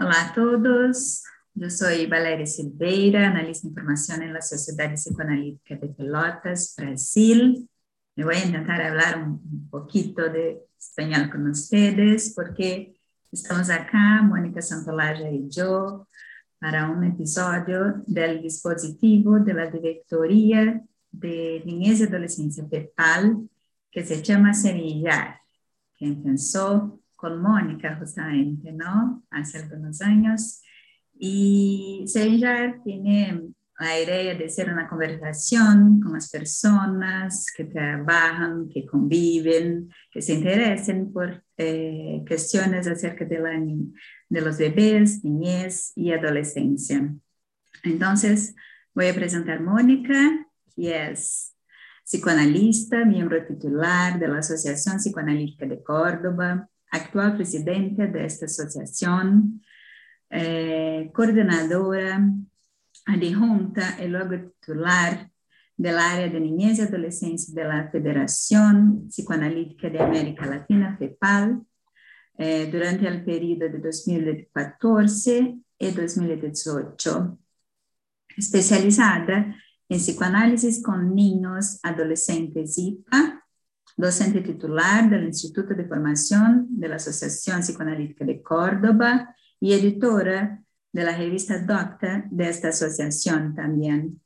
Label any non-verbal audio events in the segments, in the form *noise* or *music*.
Olá a todos, eu sou Valéria Silveira, analista de informação na Sociedade Psicoanalítica de Pelotas, Brasil. Eu vou tentar falar um, pouquinho de espanhol com vocês, porque estamos acá, Mônica Santolaja e eu, para um episódio do dispositivo da Diretoria de Niñez e Adolescência PEPAL, que se chama Semillar. Quem pensou con Mónica justamente, ¿no? Hace algunos años. Y Sellar tiene la idea de ser una conversación con las personas que trabajan, que conviven, que se interesen por eh, cuestiones acerca de, de los bebés, niñez y adolescencia. Entonces, voy a presentar a Mónica, que es psicoanalista, miembro titular de la Asociación Psicoanalítica de Córdoba, actual presidente desta associação, eh, coordenadora adjunta e logo titular da área de niñez e adolescência da Federação Psicoanalítica de América Latina, FEPAL, eh, durante o período de 2014 e 2018, especializada em psicoanálise com niños, adolescentes IPA, docente titular del Instituto de Formación de la Asociación Psicoanalítica de Córdoba y editora de la revista Docta de esta asociación también.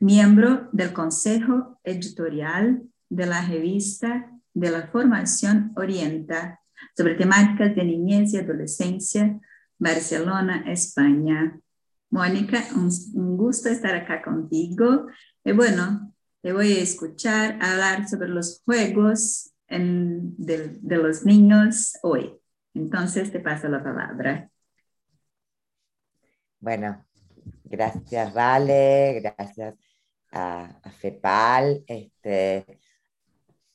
Miembro del Consejo Editorial de la revista de la Formación Orienta sobre temáticas de niñez y adolescencia, Barcelona, España. Mónica, un, gusto estar acá contigo. Y bueno, te voy a escuchar hablar sobre los juegos de, los niños hoy. Entonces te paso la palabra. Bueno, gracias Vale, gracias a, a FEPAL. Este,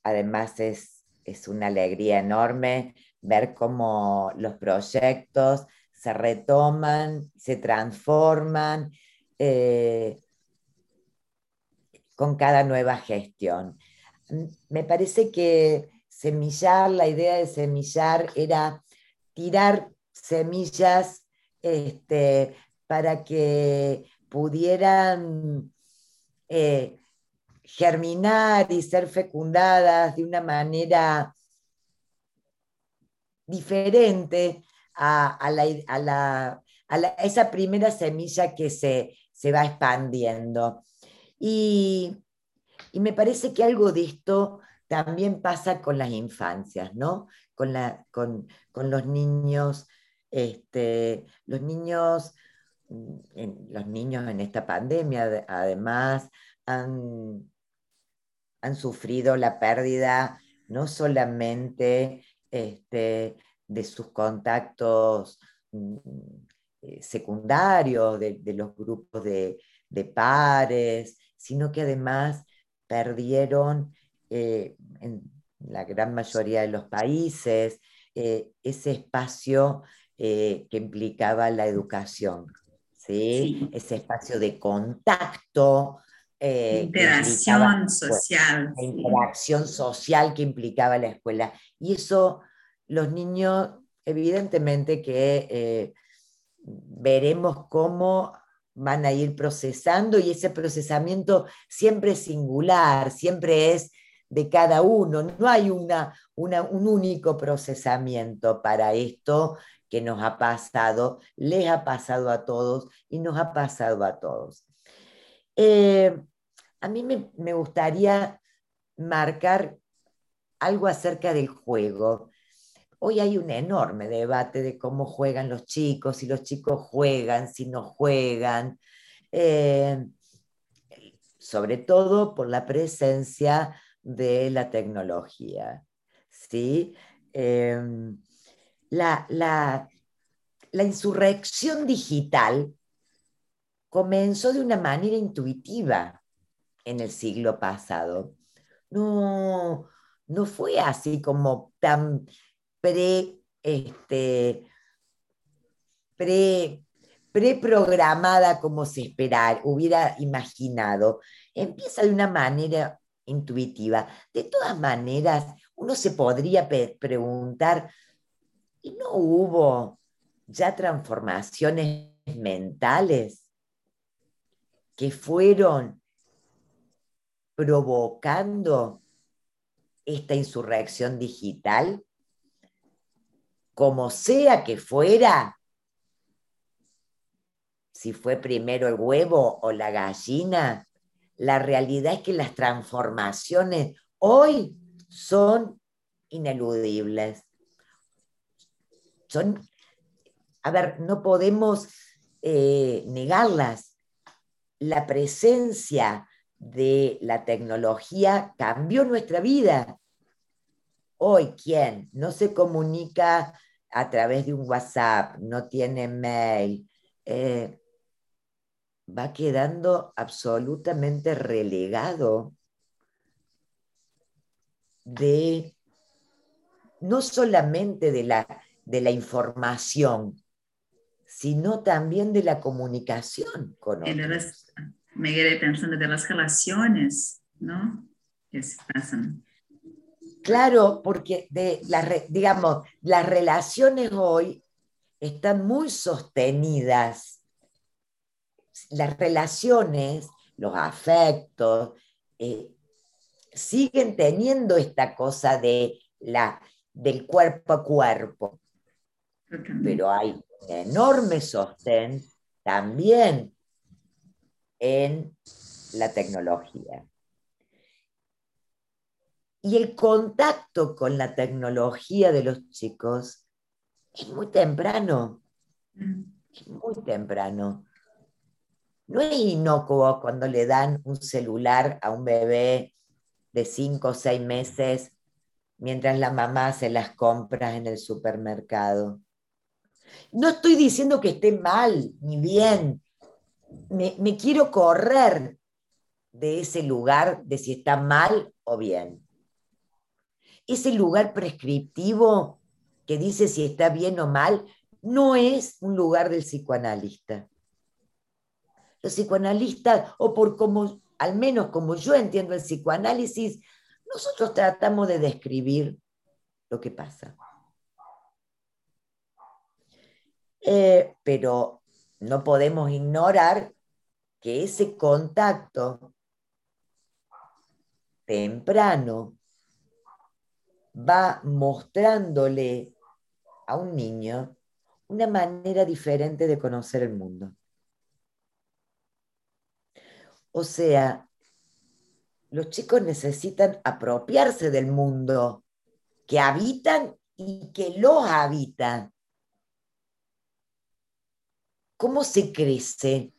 además es, es una alegría enorme ver cómo los proyectos se retoman, se transforman. Eh, con cada nueva gestión. Me parece que semillar, la idea de semillar era tirar semillas este, para que pudieran eh, germinar y ser fecundadas de una manera diferente a, esa primera semilla que se, se va expandiendo. Y, me parece que algo de esto también pasa con las infancias, ¿no? Con, los niños, este, los niños, en, los niños en esta pandemia además han, sufrido la pérdida no solamente este, de sus contactos mm, eh, secundarios, de, los grupos de pares, sino que además perdieron eh, en la gran mayoría de los países eh, ese espacio eh, que implicaba la educación, ¿sí? ese espacio de contacto. interacción social. La interacción social que implicaba la escuela. Y eso los niños, evidentemente que veremos cómo van a ir procesando y ese procesamiento siempre es singular, siempre es de cada uno. No hay una, un único procesamiento para esto que nos ha pasado, les ha pasado a todos y nos ha pasado a todos. Eh, a mí me, me gustaría marcar algo acerca del juego. Hoy hay un enorme debate de cómo juegan los chicos, si los chicos juegan, si no juegan, eh, sobre todo por la presencia de la tecnología. ¿sí? Em, la, la, la insurrección digital comenzó de una manera intuitiva en el siglo pasado. No, no fue así como tan pre, este, pre, preprogramada como se esperar, hubiera imaginado. Empieza de una manera intuitiva. De todas maneras, uno se podría preguntar, ¿y no hubo ya transformaciones mentales que fueron provocando esta insurrección digital, como sea que fuera, si fue primero el huevo o la gallina, la realidad es que las transformaciones hoy son ineludibles. Son, a ver, no podemos eh, negarlas. La presencia de la tecnología cambió nuestra vida. Hoy, ¿quién no se comunica a través de un WhatsApp, no tiene mail, eh, va quedando absolutamente relegado de no solamente de la, de la información, sino también de la comunicación con otros me quedé pensando de las relaciones, ¿no? Que se pasan. Claro, porque de digamos, las relaciones hoy están muy sostenidas. Las relaciones, los afectos, eh, siguen teniendo esta cosa de la, del cuerpo a cuerpo. Pero hay un enorme sostén también en la tecnología. Y el contacto con la tecnología de los chicos es muy temprano, es muy temprano. No es inocuo cuando le dan un celular a un bebé de cinco o seis meses mientras la mamá se las compra en el supermercado. No estoy diciendo que esté mal ni bien, me, quiero correr de ese lugar de si está mal o bien. Ese lugar prescriptivo que dice si está bien o mal no es un lugar del psicoanalista. Los psicoanalistas, o por como, al menos como yo entiendo el psicoanálisis, nosotros tratamos de describir lo que pasa. Eh, pero no podemos ignorar que ese contacto temprano va mostrándole a un niño una manera diferente de conocer el mundo. O sea, los chicos necesitan apropiarse del mundo que habitan y que los habitan. ¿Cómo se crece?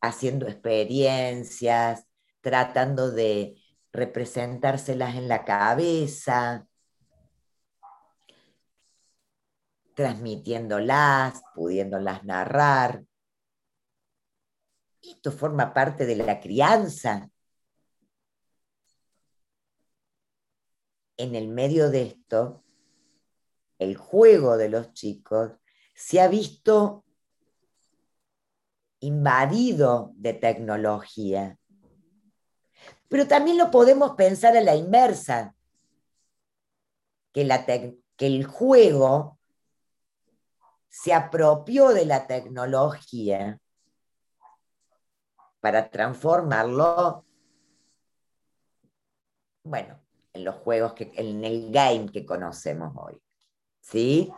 Haciendo experiencias, tratando de representárselas en la cabeza, transmitiéndolas, pudiéndolas narrar. Esto forma parte de la crianza. En el medio de esto, el juego de los chicos se ha visto invadido de tecnología. Pero también lo podemos pensar a la inversa, que, que el juego se apropió de la tecnología para transformarlo, bueno, en los juegos, que, en el game que conocemos hoy. ¿Sí?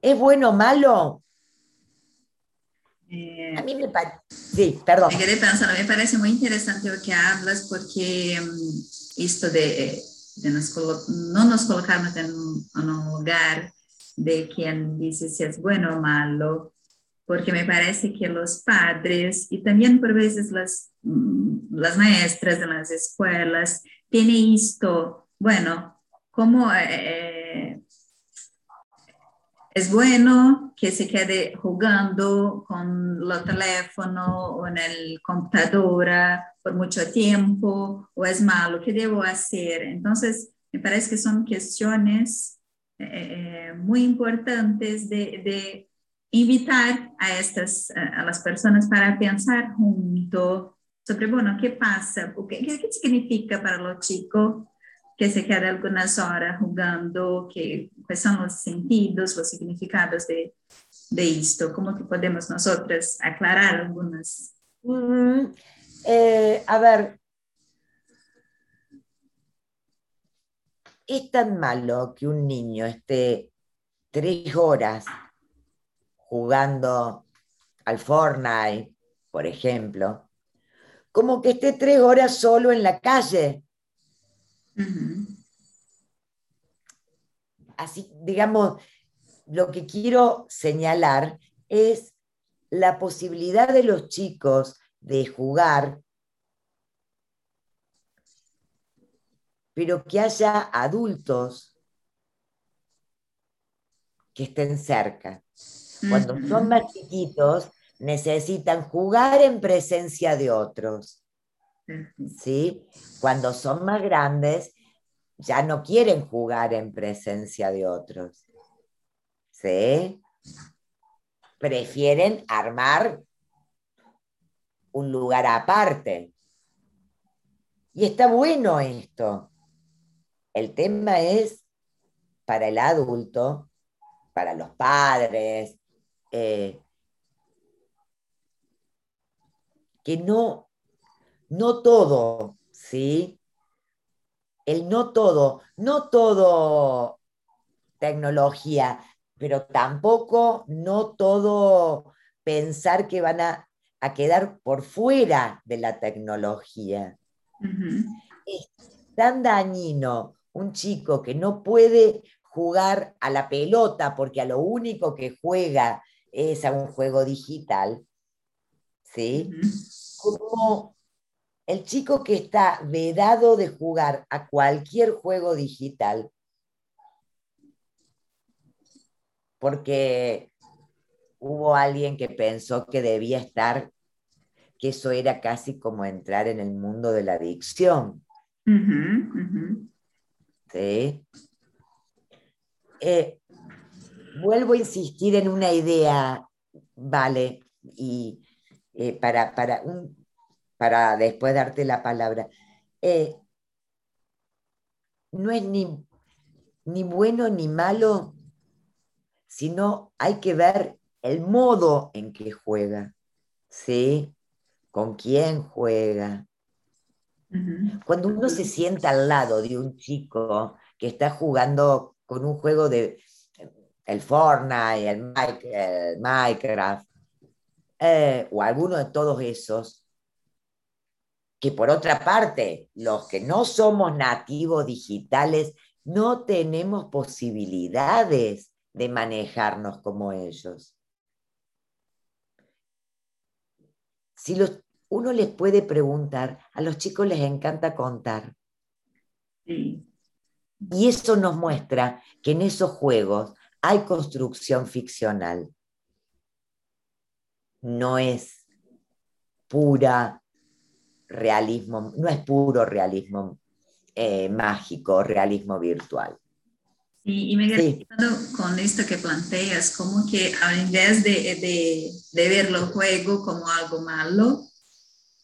¿Es bueno o malo? Eh, a mí me parece. Sí, perdón. Me quedé pensando, me parece muy interesante lo que hablas porque um, esto de, de nos no nos colocarnos en un, lugar de quien dice si es bueno o malo, porque me parece que los padres y también por veces las, mm, las maestras de las escuelas tienen esto, bueno, como eh, es bueno que se quede jugando con el teléfono o en el computadora por mucho tiempo o es malo, ¿qué debo hacer? Entonces, me parece que son cuestiones eh, eh, muy importantes de, invitar a, estas, a las personas para pensar junto sobre, bueno, ¿qué pasa? ¿Qué, qué significa para los chicos que se queda algunas horas jugando, que, cuáles son los sentidos, los significados de, de esto, cómo que podemos nosotras aclarar algunas. Eh, a ver, es tan malo que un niño esté tres horas jugando al Fortnite, por ejemplo, como que esté tres horas solo en la calle. Así, digamos, lo que quiero señalar es la posibilidad de los chicos de jugar, pero que haya adultos que estén cerca. Cuando son más chiquitos, necesitan jugar en presencia de otros. ¿Sí? Cuando son más grandes, ya no quieren jugar en presencia de otros. ¿Sí? Prefieren armar un lugar aparte. Y está bueno esto. El tema es para el adulto, para los padres, eh, que no, no todo, ¿sí? El no todo, no todo tecnología, pero tampoco no todo pensar que van a, quedar por fuera de la tecnología. Es tan dañino un chico que no puede jugar a la pelota porque a lo único que juega es a un juego digital, ¿sí? Como el chico que está vedado de jugar a cualquier juego digital, porque hubo alguien que pensó que debía estar, que eso era casi como entrar en el mundo de la adicción. ¿Sí? Eh, vuelvo a insistir en una idea, vale, y eh, para, para, un, para después darte la palabra. Eh, no es ni, ni bueno ni malo, sino hay que ver el modo en que juega, ¿sí? Con quién juega. Cuando uno se sienta al lado de un chico que está jugando con un juego de el Fortnite, el, Minecraft, eh, o alguno de todos esos, que por otra parte, los que no somos nativos digitales, no tenemos posibilidades de manejarnos como ellos. Si uno les puede preguntar, a los chicos les encanta contar. Y eso nos muestra que en esos juegos hay construcción ficcional. No es pura realismo, no es puro realismo eh, mágico, realismo virtual. y me sí. con esto que planteas, como que al invés de, de, de ver el juego como algo malo,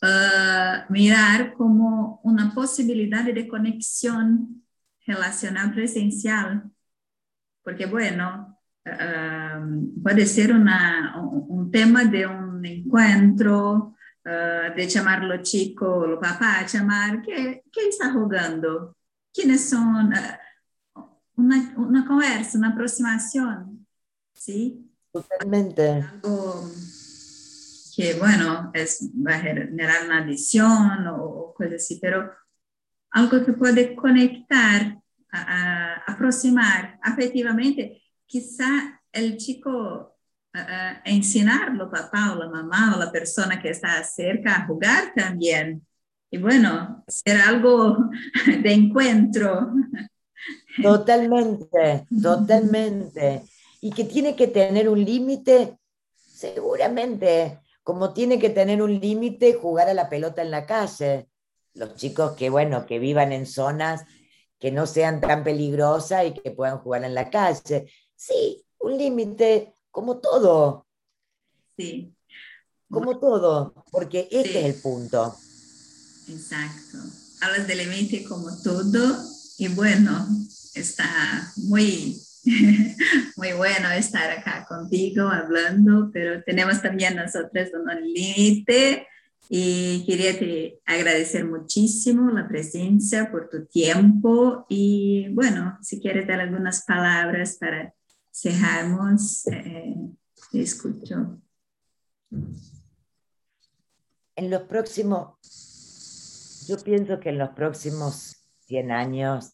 uh, mirar como una posibilidad de conexión relacional presencial porque bueno, uh, puede ser una, un tema de un encuentro, uh, de llamarlo chico, lo papá, llamar, ¿qué, qué está jugando? ¿Quiénes son? Uh, una, una conversa, una aproximación, ¿sí? Totalmente. Algo que, bueno, es, va a generar una adición o, o cosas así, pero algo que puede conectar a, aproximar afectivamente, quizá el chico a, ensinarlo, papá o la mamá o la persona que está cerca a jugar también. Y bueno, ser algo *laughs* de encuentro. Totalmente, totalmente. Y que tiene que tener un límite, seguramente, como tiene que tener un límite jugar a la pelota en la calle. Los chicos que, bueno, que vivan en zonas que no sean tan peligrosas y que puedan jugar en la calle. Sí, un límite, como todo. Sí. Como todo, porque este es el punto. Exacto. Hablas de límite como todo y bueno, está muy, *laughs* muy bueno estar acá contigo hablando, pero tenemos también nosotros un límite y quería te agradecer muchísimo la presencia por tu tiempo y bueno, si quieres dar algunas palabras para cerrarnos, eh, te escucho. En los próximos, yo pienso que en los próximos 100 años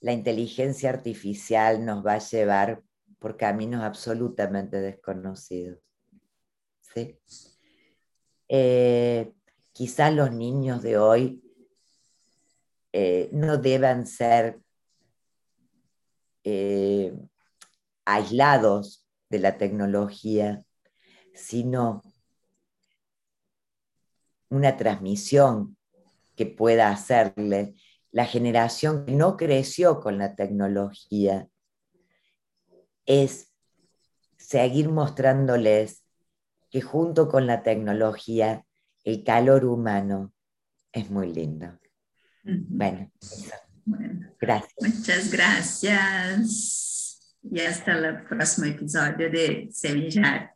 la inteligencia artificial nos va a llevar por caminos absolutamente desconocidos. ¿sí? Eh, quizás los niños de hoy eh, no deban ser eh, aislados de la tecnología, sino una transmisión que pueda hacerle la generación que no creció con la tecnología es seguir mostrándoles que junto con la tecnología el calor humano es muy lindo. Bueno, gracias. Muchas gracias. Y hasta el próximo episodio de Semillar.